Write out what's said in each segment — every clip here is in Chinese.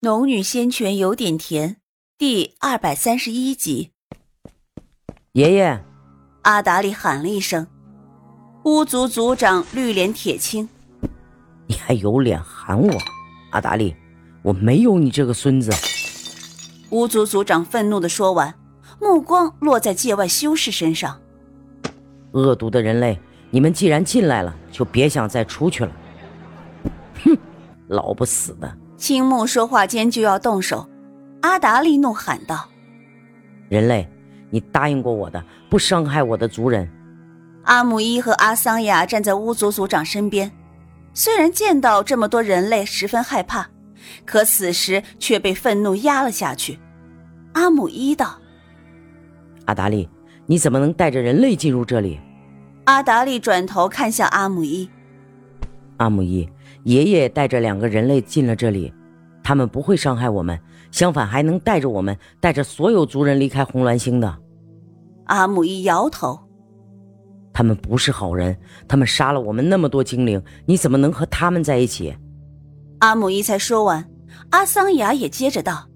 农女仙泉有点甜，第二百三十一集。爷爷，阿达利喊了一声。巫族族长绿脸铁青，你还有脸喊我？阿达利，我没有你这个孙子！巫族族长愤怒的说完，目光落在界外修士身上。恶毒的人类，你们既然进来了，就别想再出去了！哼，老不死的！青木说话间就要动手，阿达利怒喊道：“人类，你答应过我的，不伤害我的族人。”阿姆伊和阿桑雅站在巫族族长身边，虽然见到这么多人类十分害怕，可此时却被愤怒压了下去。阿姆伊道：“阿达利，你怎么能带着人类进入这里？”阿达利转头看向阿姆伊：“阿姆伊，爷爷带着两个人类进了这里，他们不会伤害我们，相反还能带着我们，带着所有族人离开红鸾星的。”阿姆一摇头。他们不是好人，他们杀了我们那么多精灵，你怎么能和他们在一起？阿姆一才说完，阿桑雅也接着道：“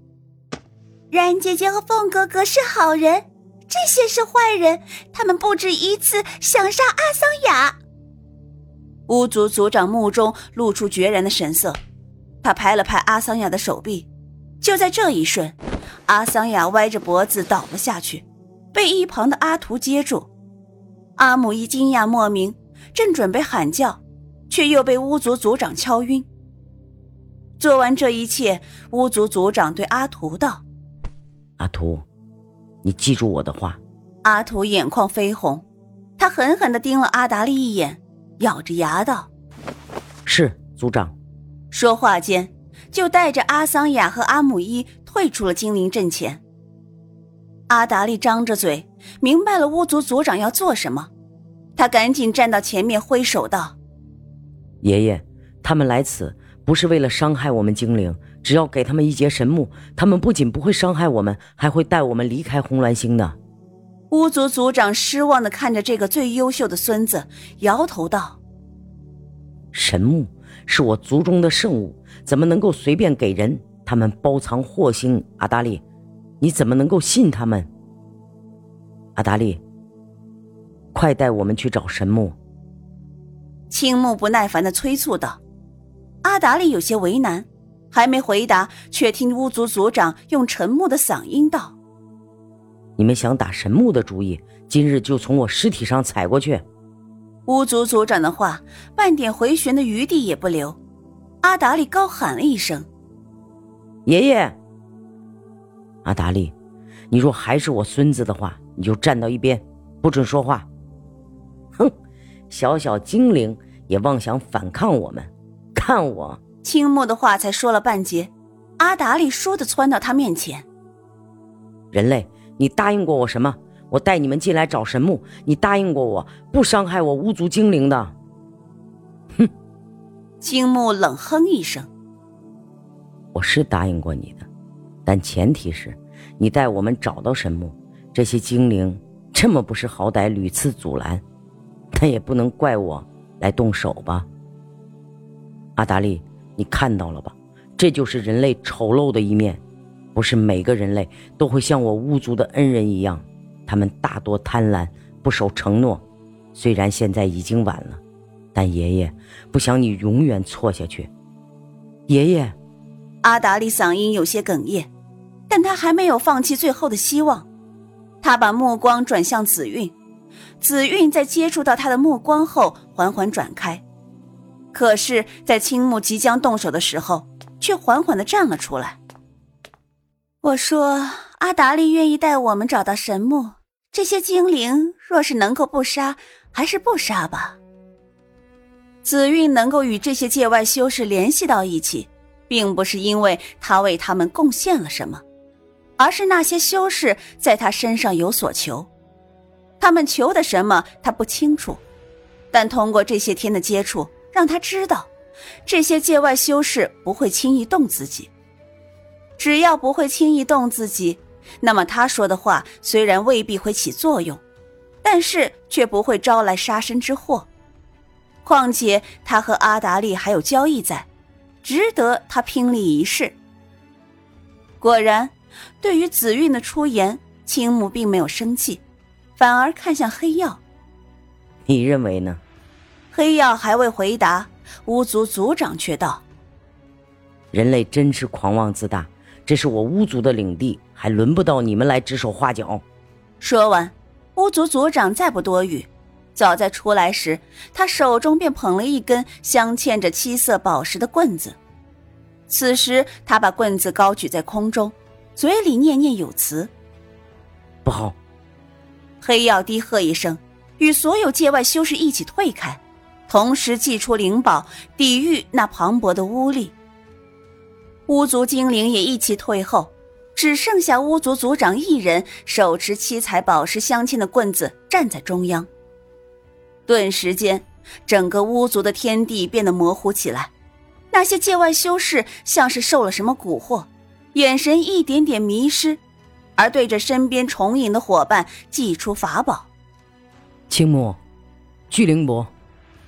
冉姐姐和凤哥哥是好人，这些是坏人，他们不止一次想杀阿桑雅。”巫族族长目中露出决然的神色，他拍了拍阿桑雅的手臂，就在这一瞬，阿桑雅歪着脖子倒了下去，被一旁的阿图接住。阿姆一惊讶莫名，正准备喊叫，却又被巫族族长敲晕。做完这一切，巫族族长对阿图道：“阿图，你记住我的话。”阿图眼眶绯红，他狠狠地盯了阿达利一眼，咬着牙道：“是族长。”说话间，就带着阿桑雅和阿姆伊退出了精灵阵前。阿达利张着嘴，明白了巫族族长要做什么，他赶紧站到前面挥手道：“爷爷，他们来此不是为了伤害我们精灵，只要给他们一节神木，他们不仅不会伤害我们，还会带我们离开红鸾星的。”巫族族长失望的看着这个最优秀的孙子，摇头道：“神木是我族中的圣物，怎么能够随便给人？他们包藏祸心，阿达利。”你怎么能够信他们？阿达利，快带我们去找神木。青木不耐烦的催促道。阿达利有些为难，还没回答，却听巫族族长用沉默的嗓音道：“你们想打神木的主意，今日就从我尸体上踩过去。”巫族族长的话，半点回旋的余地也不留。阿达利高喊了一声：“爷爷！”阿达利，你若还是我孙子的话，你就站到一边，不准说话。哼，小小精灵也妄想反抗我们，看我！青木的话才说了半截，阿达利倏地窜到他面前。人类，你答应过我什么？我带你们进来找神木，你答应过我不伤害我巫族精灵的。哼！金木冷哼一声，我是答应过你的。但前提是，你带我们找到神木。这些精灵这么不识好歹，屡次阻拦，但也不能怪我来动手吧？阿达利，你看到了吧？这就是人类丑陋的一面。不是每个人类都会像我巫族的恩人一样，他们大多贪婪，不守承诺。虽然现在已经晚了，但爷爷不想你永远错下去。爷爷，阿达利嗓音有些哽咽。但他还没有放弃最后的希望，他把目光转向紫韵，紫韵在接触到他的目光后缓缓转开，可是，在青木即将动手的时候，却缓缓的站了出来。我说：“阿达利愿意带我们找到神木，这些精灵若是能够不杀，还是不杀吧。”紫韵能够与这些界外修士联系到一起，并不是因为他为他们贡献了什么。而是那些修士在他身上有所求，他们求的什么他不清楚，但通过这些天的接触，让他知道，这些界外修士不会轻易动自己。只要不会轻易动自己，那么他说的话虽然未必会起作用，但是却不会招来杀身之祸。况且他和阿达利还有交易在，值得他拼力一试。果然，对于紫韵的出言，青木并没有生气，反而看向黑曜。你认为呢？黑曜还未回答，巫族族长却道：“人类真是狂妄自大，这是我巫族的领地，还轮不到你们来指手画脚。”说完，巫族族长再不多语。早在出来时，他手中便捧了一根镶嵌着七色宝石的棍子。此时，他把棍子高举在空中，嘴里念念有词：“不好！”黑曜低喝一声，与所有界外修士一起退开，同时祭出灵宝，抵御那磅礴的巫力。巫族精灵也一起退后，只剩下巫族族长一人手持七彩宝石镶嵌的棍子站在中央。顿时间，整个巫族的天地变得模糊起来。那些界外修士像是受了什么蛊惑，眼神一点点迷失，而对着身边重影的伙伴祭出法宝。青木，巨灵波，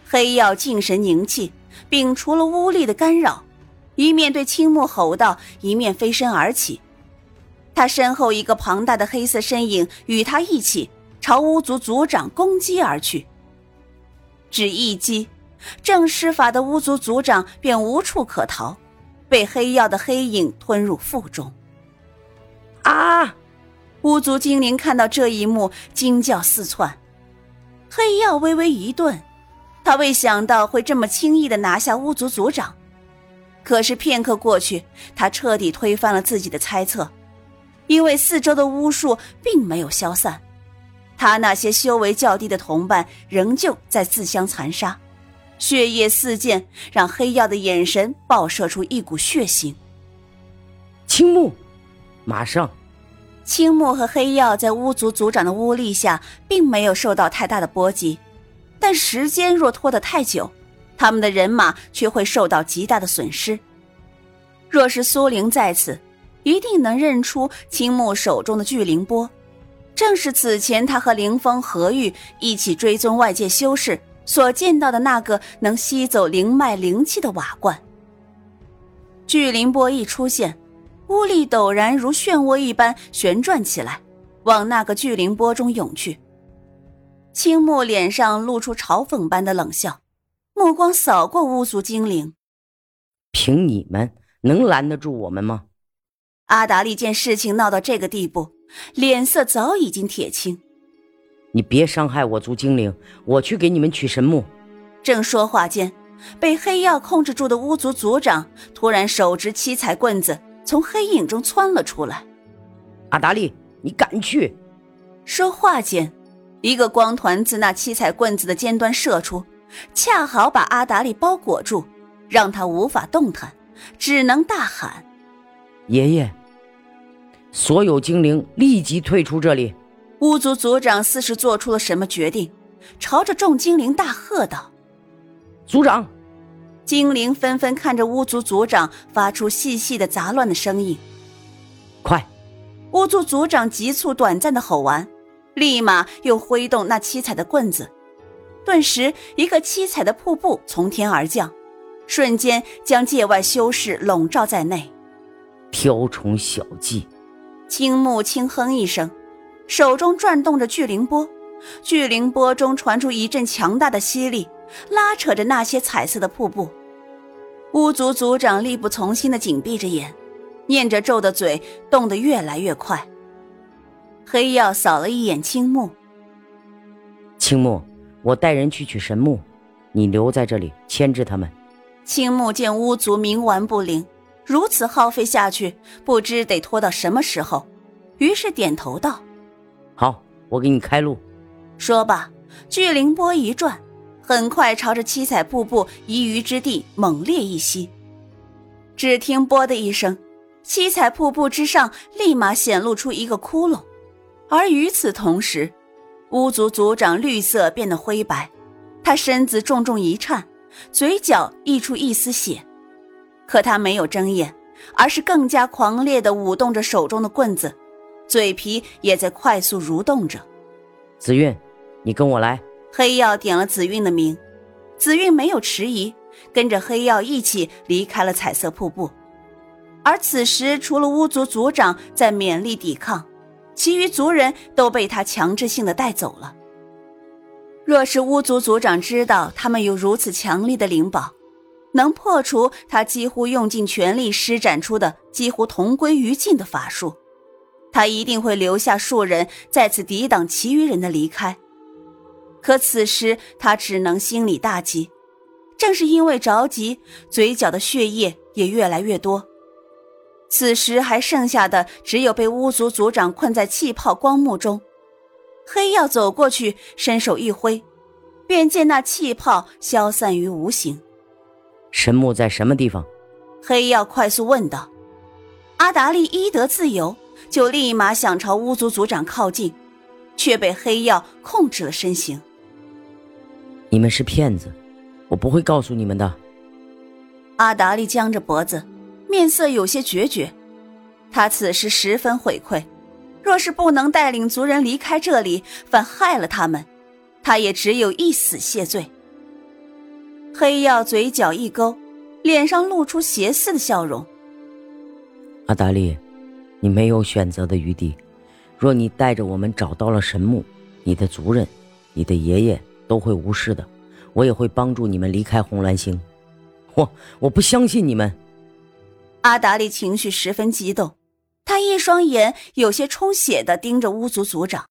黑曜静神凝气，摒除了巫力的干扰，一面对青木吼道，一面飞身而起。他身后一个庞大的黑色身影与他一起朝巫族族长攻击而去。只一击，正施法的巫族族长便无处可逃，被黑曜的黑影吞入腹中。啊！巫族精灵看到这一幕，惊叫四窜。黑曜微微一顿，他未想到会这么轻易的拿下巫族族长。可是片刻过去，他彻底推翻了自己的猜测，因为四周的巫术并没有消散。他那些修为较低的同伴仍旧在自相残杀，血液四溅，让黑曜的眼神爆射出一股血腥。青木，马上！青木和黑曜在巫族族长的巫力下，并没有受到太大的波及，但时间若拖得太久，他们的人马却会受到极大的损失。若是苏灵在此，一定能认出青木手中的巨灵波。正是此前他和凌风、何玉一起追踪外界修士所见到的那个能吸走灵脉灵气的瓦罐。巨灵波一出现，巫力陡然如漩涡一般旋转起来，往那个巨灵波中涌去。青木脸上露出嘲讽般的冷笑，目光扫过巫族精灵：“凭你们能拦得住我们吗？”阿达利见事情闹到这个地步。脸色早已经铁青，你别伤害我族精灵，我去给你们取神木。正说话间，被黑曜控制住的巫族族长突然手执七彩棍子从黑影中窜了出来。阿达利，你敢去？说话间，一个光团自那七彩棍子的尖端射出，恰好把阿达利包裹住，让他无法动弹，只能大喊：“爷爷！”所有精灵立即退出这里！巫族族长似是做出了什么决定，朝着众精灵大喝道：“族长！”精灵纷纷看着巫族族长，发出细细的杂乱的声音。快！巫族族长急促短暂的吼完，立马又挥动那七彩的棍子，顿时一个七彩的瀑布从天而降，瞬间将界外修士笼罩在内。雕虫小技！青木轻哼一声，手中转动着巨灵波，巨灵波中传出一阵强大的吸力，拉扯着那些彩色的瀑布。巫族族长力不从心的紧闭着眼，念着咒的嘴动得越来越快。黑曜扫了一眼青木，青木，我带人去取神木，你留在这里牵制他们。青木见巫族冥顽不灵。如此耗费下去，不知得拖到什么时候。于是点头道：“好，我给你开路。”说罢，巨灵波一转，很快朝着七彩瀑布遗余之地猛烈一吸。只听“啵”的一声，七彩瀑布之上立马显露出一个窟窿。而与此同时，巫族族长绿色变得灰白，他身子重重一颤，嘴角溢出一丝血。可他没有睁眼，而是更加狂烈地舞动着手中的棍子，嘴皮也在快速蠕动着。紫韵，你跟我来。黑曜点了紫韵的名，紫韵没有迟疑，跟着黑曜一起离开了彩色瀑布。而此时，除了巫族族长在勉力抵抗，其余族人都被他强制性的带走了。若是巫族族长知道他们有如此强力的灵宝，能破除他几乎用尽全力施展出的几乎同归于尽的法术，他一定会留下数人在此抵挡其余人的离开。可此时他只能心里大急，正是因为着急，嘴角的血液也越来越多。此时还剩下的只有被巫族族长困在气泡光幕中。黑曜走过去，伸手一挥，便见那气泡消散于无形。神木在什么地方？黑曜快速问道。阿达利一得自由，就立马想朝巫族族长靠近，却被黑曜控制了身形。你们是骗子，我不会告诉你们的。阿达利僵着脖子。面色有些决绝，他此时十分悔愧。若是不能带领族人离开这里，反害了他们，他也只有一死谢罪。黑曜嘴角一勾，脸上露出邪肆的笑容。阿达利，你没有选择的余地。若你带着我们找到了神木，你的族人、你的爷爷都会无事的。我也会帮助你们离开红蓝星。我我不相信你们。阿达利情绪十分激动，他一双眼有些充血的盯着巫族族长。